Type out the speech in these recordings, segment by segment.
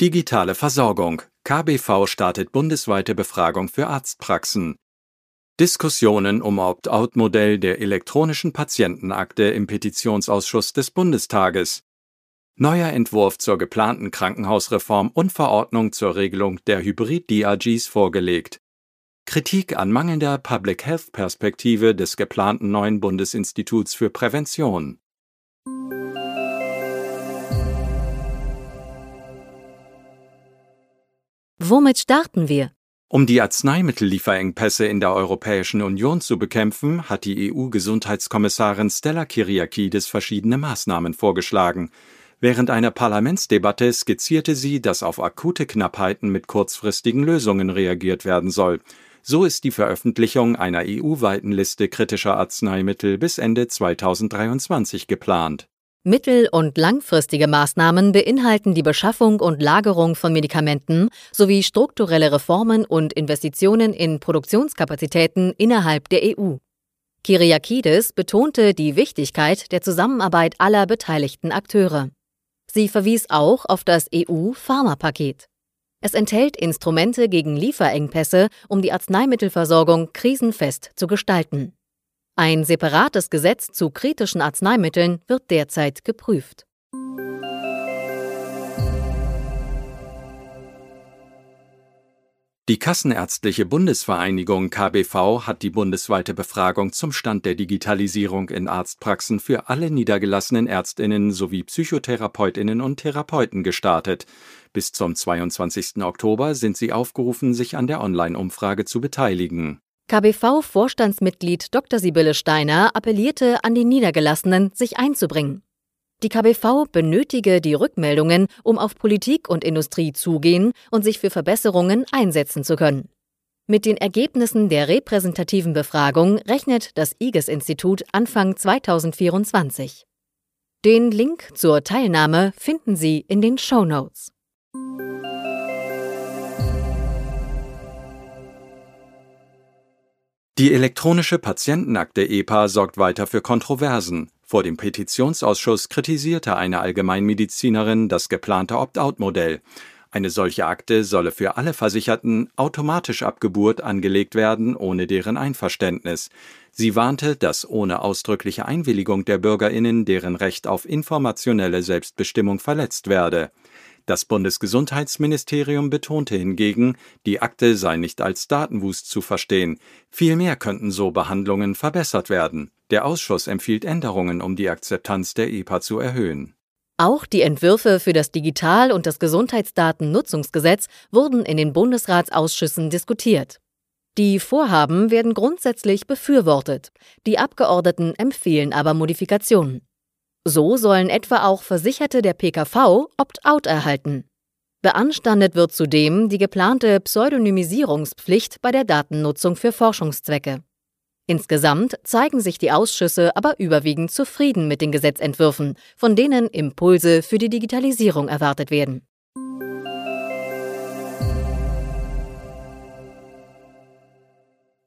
Digitale Versorgung. KBV startet bundesweite Befragung für Arztpraxen. Diskussionen um Opt-out-Modell der elektronischen Patientenakte im Petitionsausschuss des Bundestages. Neuer Entwurf zur geplanten Krankenhausreform und Verordnung zur Regelung der Hybrid-DRGs vorgelegt. Kritik an mangelnder Public Health Perspektive des geplanten neuen Bundesinstituts für Prävention. Womit starten wir? Um die Arzneimittellieferengpässe in der Europäischen Union zu bekämpfen, hat die EU-Gesundheitskommissarin Stella Kyriakides verschiedene Maßnahmen vorgeschlagen. Während einer Parlamentsdebatte skizzierte sie, dass auf akute Knappheiten mit kurzfristigen Lösungen reagiert werden soll. So ist die Veröffentlichung einer EU-weiten Liste kritischer Arzneimittel bis Ende 2023 geplant. Mittel- und langfristige Maßnahmen beinhalten die Beschaffung und Lagerung von Medikamenten sowie strukturelle Reformen und Investitionen in Produktionskapazitäten innerhalb der EU. Kyriakides betonte die Wichtigkeit der Zusammenarbeit aller beteiligten Akteure. Sie verwies auch auf das EU-Pharmapaket. Es enthält Instrumente gegen Lieferengpässe, um die Arzneimittelversorgung krisenfest zu gestalten. Ein separates Gesetz zu kritischen Arzneimitteln wird derzeit geprüft. Die Kassenärztliche Bundesvereinigung KBV hat die bundesweite Befragung zum Stand der Digitalisierung in Arztpraxen für alle niedergelassenen Ärztinnen sowie Psychotherapeutinnen und Therapeuten gestartet. Bis zum 22. Oktober sind sie aufgerufen, sich an der Online-Umfrage zu beteiligen. KBV-Vorstandsmitglied Dr. Sibylle Steiner appellierte an die Niedergelassenen, sich einzubringen. Die KBV benötige die Rückmeldungen, um auf Politik und Industrie zugehen und sich für Verbesserungen einsetzen zu können. Mit den Ergebnissen der repräsentativen Befragung rechnet das IGES-Institut Anfang 2024. Den Link zur Teilnahme finden Sie in den Show Notes. Die elektronische Patientenakte EPA sorgt weiter für Kontroversen. Vor dem Petitionsausschuss kritisierte eine Allgemeinmedizinerin das geplante Opt-out-Modell. Eine solche Akte solle für alle Versicherten automatisch ab Geburt angelegt werden, ohne deren Einverständnis. Sie warnte, dass ohne ausdrückliche Einwilligung der Bürgerinnen deren Recht auf informationelle Selbstbestimmung verletzt werde. Das Bundesgesundheitsministerium betonte hingegen, die Akte sei nicht als Datenwust zu verstehen, vielmehr könnten so Behandlungen verbessert werden. Der Ausschuss empfiehlt Änderungen, um die Akzeptanz der EPA zu erhöhen. Auch die Entwürfe für das Digital- und das Gesundheitsdatennutzungsgesetz wurden in den Bundesratsausschüssen diskutiert. Die Vorhaben werden grundsätzlich befürwortet, die Abgeordneten empfehlen aber Modifikationen. So sollen etwa auch Versicherte der PKV Opt-out erhalten. Beanstandet wird zudem die geplante Pseudonymisierungspflicht bei der Datennutzung für Forschungszwecke. Insgesamt zeigen sich die Ausschüsse aber überwiegend zufrieden mit den Gesetzentwürfen, von denen Impulse für die Digitalisierung erwartet werden.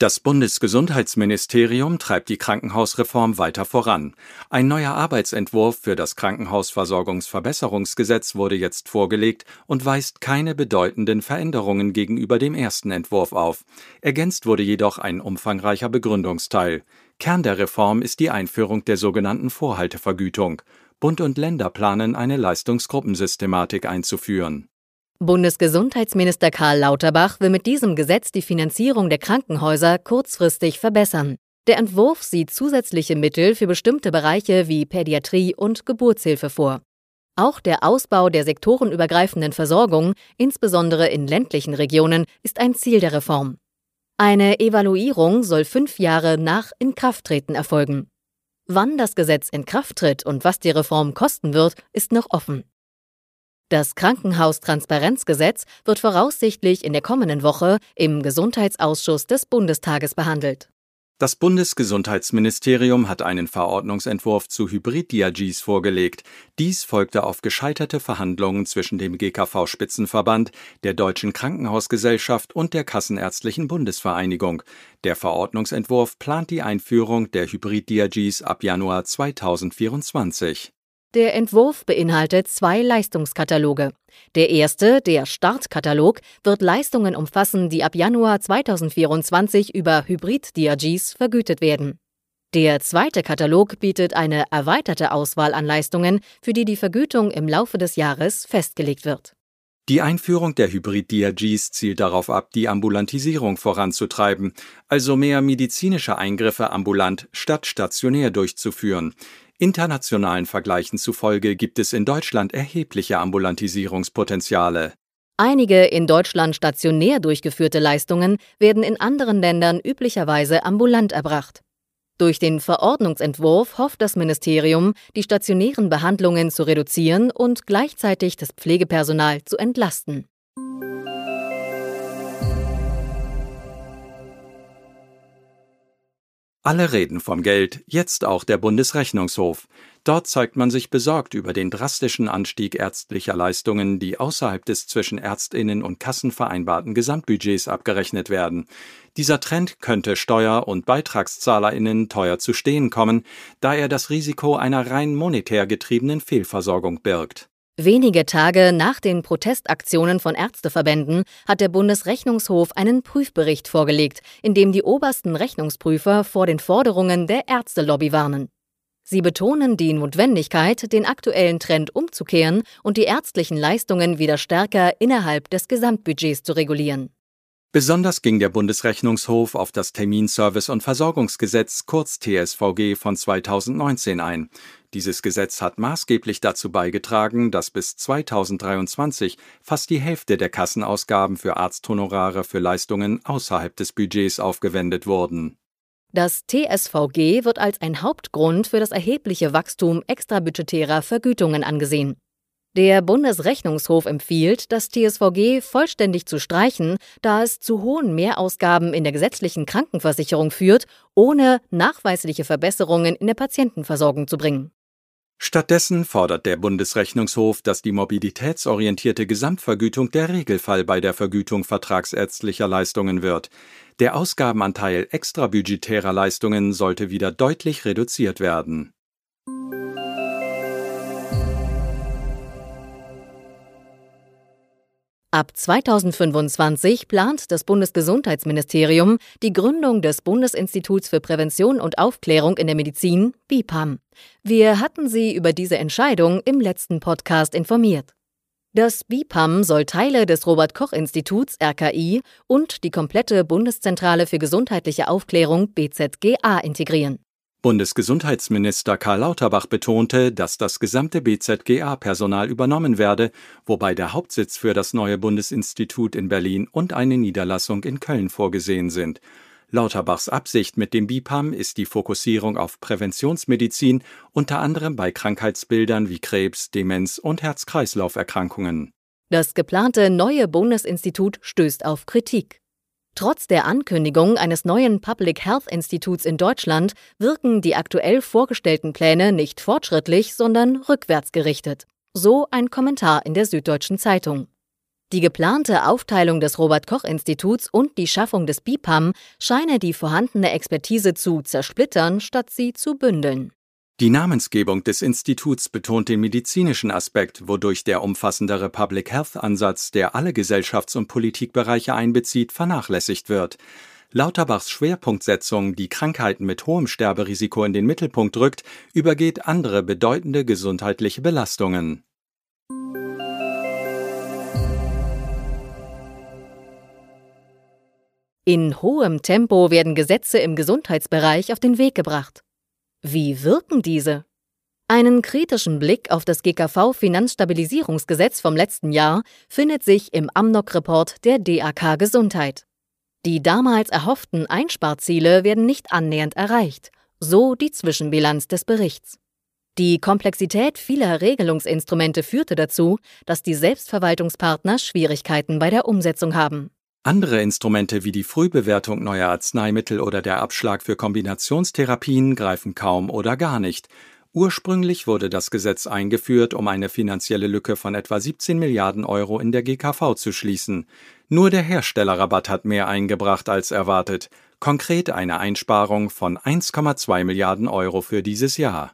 Das Bundesgesundheitsministerium treibt die Krankenhausreform weiter voran. Ein neuer Arbeitsentwurf für das Krankenhausversorgungsverbesserungsgesetz wurde jetzt vorgelegt und weist keine bedeutenden Veränderungen gegenüber dem ersten Entwurf auf. Ergänzt wurde jedoch ein umfangreicher Begründungsteil. Kern der Reform ist die Einführung der sogenannten Vorhaltevergütung. Bund und Länder planen eine Leistungsgruppensystematik einzuführen. Bundesgesundheitsminister Karl Lauterbach will mit diesem Gesetz die Finanzierung der Krankenhäuser kurzfristig verbessern. Der Entwurf sieht zusätzliche Mittel für bestimmte Bereiche wie Pädiatrie und Geburtshilfe vor. Auch der Ausbau der sektorenübergreifenden Versorgung, insbesondere in ländlichen Regionen, ist ein Ziel der Reform. Eine Evaluierung soll fünf Jahre nach Inkrafttreten erfolgen. Wann das Gesetz in Kraft tritt und was die Reform kosten wird, ist noch offen. Das Krankenhaustransparenzgesetz wird voraussichtlich in der kommenden Woche im Gesundheitsausschuss des Bundestages behandelt. Das Bundesgesundheitsministerium hat einen Verordnungsentwurf zu Hybrid-DRGs vorgelegt. Dies folgte auf gescheiterte Verhandlungen zwischen dem GKV-Spitzenverband, der Deutschen Krankenhausgesellschaft und der Kassenärztlichen Bundesvereinigung. Der Verordnungsentwurf plant die Einführung der Hybrid-DRGs ab Januar 2024. Der Entwurf beinhaltet zwei Leistungskataloge. Der erste, der Startkatalog, wird Leistungen umfassen, die ab Januar 2024 über Hybrid-DRGs vergütet werden. Der zweite Katalog bietet eine erweiterte Auswahl an Leistungen, für die die Vergütung im Laufe des Jahres festgelegt wird. Die Einführung der Hybrid-DRGs zielt darauf ab, die Ambulantisierung voranzutreiben, also mehr medizinische Eingriffe ambulant statt stationär durchzuführen. Internationalen Vergleichen zufolge gibt es in Deutschland erhebliche Ambulantisierungspotenziale. Einige in Deutschland stationär durchgeführte Leistungen werden in anderen Ländern üblicherweise ambulant erbracht. Durch den Verordnungsentwurf hofft das Ministerium, die stationären Behandlungen zu reduzieren und gleichzeitig das Pflegepersonal zu entlasten. Alle reden vom Geld, jetzt auch der Bundesrechnungshof. Dort zeigt man sich besorgt über den drastischen Anstieg ärztlicher Leistungen, die außerhalb des zwischen Ärztinnen und Kassen vereinbarten Gesamtbudgets abgerechnet werden. Dieser Trend könnte Steuer- und BeitragszahlerInnen teuer zu stehen kommen, da er das Risiko einer rein monetär getriebenen Fehlversorgung birgt. Wenige Tage nach den Protestaktionen von Ärzteverbänden hat der Bundesrechnungshof einen Prüfbericht vorgelegt, in dem die obersten Rechnungsprüfer vor den Forderungen der Ärztelobby warnen. Sie betonen die Notwendigkeit, den aktuellen Trend umzukehren und die ärztlichen Leistungen wieder stärker innerhalb des Gesamtbudgets zu regulieren. Besonders ging der Bundesrechnungshof auf das Terminservice- und Versorgungsgesetz kurz TSVG von 2019 ein. Dieses Gesetz hat maßgeblich dazu beigetragen, dass bis 2023 fast die Hälfte der Kassenausgaben für Arzthonorare für Leistungen außerhalb des Budgets aufgewendet wurden. Das TSVG wird als ein Hauptgrund für das erhebliche Wachstum extrabudgetärer Vergütungen angesehen. Der Bundesrechnungshof empfiehlt, das TSVG vollständig zu streichen, da es zu hohen Mehrausgaben in der gesetzlichen Krankenversicherung führt, ohne nachweisliche Verbesserungen in der Patientenversorgung zu bringen. Stattdessen fordert der Bundesrechnungshof, dass die mobilitätsorientierte Gesamtvergütung der Regelfall bei der Vergütung vertragsärztlicher Leistungen wird. Der Ausgabenanteil extrabudgetärer Leistungen sollte wieder deutlich reduziert werden. Ab 2025 plant das Bundesgesundheitsministerium die Gründung des Bundesinstituts für Prävention und Aufklärung in der Medizin, BIPAM. Wir hatten Sie über diese Entscheidung im letzten Podcast informiert. Das BIPAM soll Teile des Robert Koch Instituts RKI und die komplette Bundeszentrale für gesundheitliche Aufklärung BZGA integrieren. Bundesgesundheitsminister Karl Lauterbach betonte, dass das gesamte BZGA-Personal übernommen werde, wobei der Hauptsitz für das neue Bundesinstitut in Berlin und eine Niederlassung in Köln vorgesehen sind. Lauterbachs Absicht mit dem BIPAM ist die Fokussierung auf Präventionsmedizin, unter anderem bei Krankheitsbildern wie Krebs, Demenz und Herz-Kreislauf-Erkrankungen. Das geplante neue Bundesinstitut stößt auf Kritik. Trotz der Ankündigung eines neuen Public Health Instituts in Deutschland wirken die aktuell vorgestellten Pläne nicht fortschrittlich, sondern rückwärts gerichtet. So ein Kommentar in der Süddeutschen Zeitung. Die geplante Aufteilung des Robert Koch Instituts und die Schaffung des BIPAM scheine die vorhandene Expertise zu zersplittern, statt sie zu bündeln. Die Namensgebung des Instituts betont den medizinischen Aspekt, wodurch der umfassendere Public Health Ansatz, der alle Gesellschafts- und Politikbereiche einbezieht, vernachlässigt wird. Lauterbachs Schwerpunktsetzung, die Krankheiten mit hohem Sterberisiko in den Mittelpunkt rückt, übergeht andere bedeutende gesundheitliche Belastungen. In hohem Tempo werden Gesetze im Gesundheitsbereich auf den Weg gebracht. Wie wirken diese? Einen kritischen Blick auf das GKV-Finanzstabilisierungsgesetz vom letzten Jahr findet sich im Amnok-Report der DAK Gesundheit. Die damals erhofften Einsparziele werden nicht annähernd erreicht, so die Zwischenbilanz des Berichts. Die Komplexität vieler Regelungsinstrumente führte dazu, dass die Selbstverwaltungspartner Schwierigkeiten bei der Umsetzung haben. Andere Instrumente wie die Frühbewertung neuer Arzneimittel oder der Abschlag für Kombinationstherapien greifen kaum oder gar nicht. Ursprünglich wurde das Gesetz eingeführt, um eine finanzielle Lücke von etwa 17 Milliarden Euro in der GKV zu schließen. Nur der Herstellerrabatt hat mehr eingebracht als erwartet, konkret eine Einsparung von 1,2 Milliarden Euro für dieses Jahr.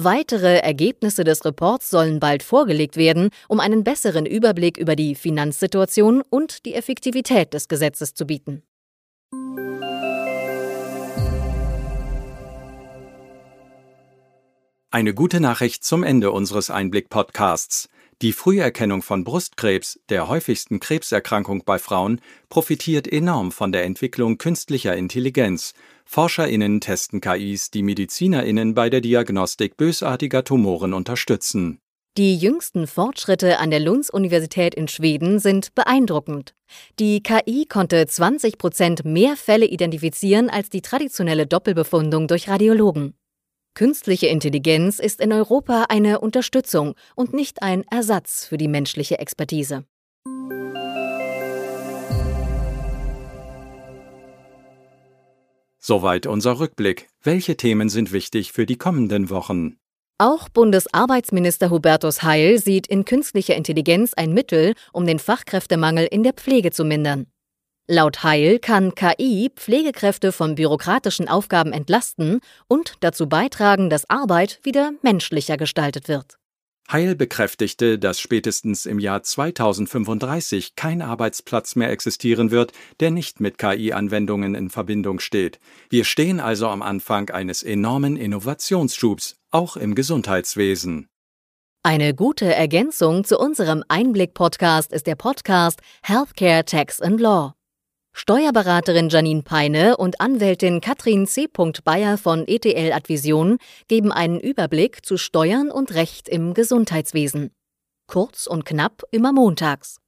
Weitere Ergebnisse des Reports sollen bald vorgelegt werden, um einen besseren Überblick über die Finanzsituation und die Effektivität des Gesetzes zu bieten. Eine gute Nachricht zum Ende unseres Einblick-Podcasts. Die Früherkennung von Brustkrebs, der häufigsten Krebserkrankung bei Frauen, profitiert enorm von der Entwicklung künstlicher Intelligenz. ForscherInnen testen KIs, die MedizinerInnen bei der Diagnostik bösartiger Tumoren unterstützen. Die jüngsten Fortschritte an der Lunds-Universität in Schweden sind beeindruckend. Die KI konnte 20 Prozent mehr Fälle identifizieren als die traditionelle Doppelbefundung durch Radiologen. Künstliche Intelligenz ist in Europa eine Unterstützung und nicht ein Ersatz für die menschliche Expertise. Soweit unser Rückblick. Welche Themen sind wichtig für die kommenden Wochen? Auch Bundesarbeitsminister Hubertus Heil sieht in künstlicher Intelligenz ein Mittel, um den Fachkräftemangel in der Pflege zu mindern. Laut Heil kann KI Pflegekräfte von bürokratischen Aufgaben entlasten und dazu beitragen, dass Arbeit wieder menschlicher gestaltet wird. Heil bekräftigte, dass spätestens im Jahr 2035 kein Arbeitsplatz mehr existieren wird, der nicht mit KI-Anwendungen in Verbindung steht. Wir stehen also am Anfang eines enormen Innovationsschubs, auch im Gesundheitswesen. Eine gute Ergänzung zu unserem Einblick-Podcast ist der Podcast Healthcare Tax and Law. Steuerberaterin Janine Peine und Anwältin Katrin C. Bayer von ETL Advision geben einen Überblick zu Steuern und Recht im Gesundheitswesen. Kurz und knapp immer montags.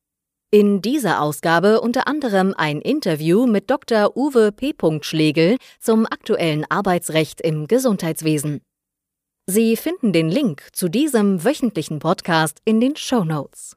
In dieser Ausgabe unter anderem ein Interview mit Dr. Uwe P. Schlegel zum aktuellen Arbeitsrecht im Gesundheitswesen. Sie finden den Link zu diesem wöchentlichen Podcast in den Show Notes.